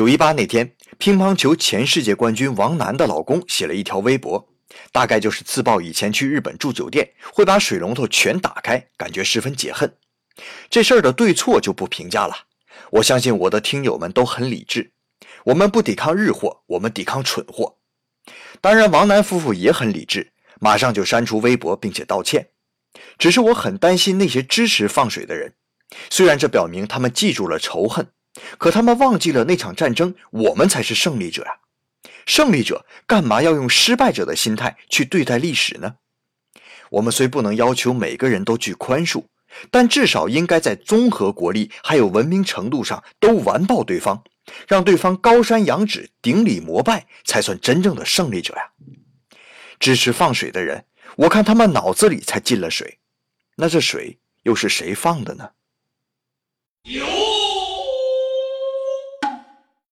九一八那天，乒乓球前世界冠军王楠的老公写了一条微博，大概就是自曝以前去日本住酒店会把水龙头全打开，感觉十分解恨。这事儿的对错就不评价了。我相信我的听友们都很理智，我们不抵抗日货，我们抵抗蠢货。当然，王楠夫妇也很理智，马上就删除微博并且道歉。只是我很担心那些支持放水的人，虽然这表明他们记住了仇恨。可他们忘记了那场战争，我们才是胜利者呀！胜利者干嘛要用失败者的心态去对待历史呢？我们虽不能要求每个人都去宽恕，但至少应该在综合国力还有文明程度上都完爆对方，让对方高山仰止、顶礼膜拜，才算真正的胜利者呀！支持放水的人，我看他们脑子里才进了水，那这水又是谁放的呢？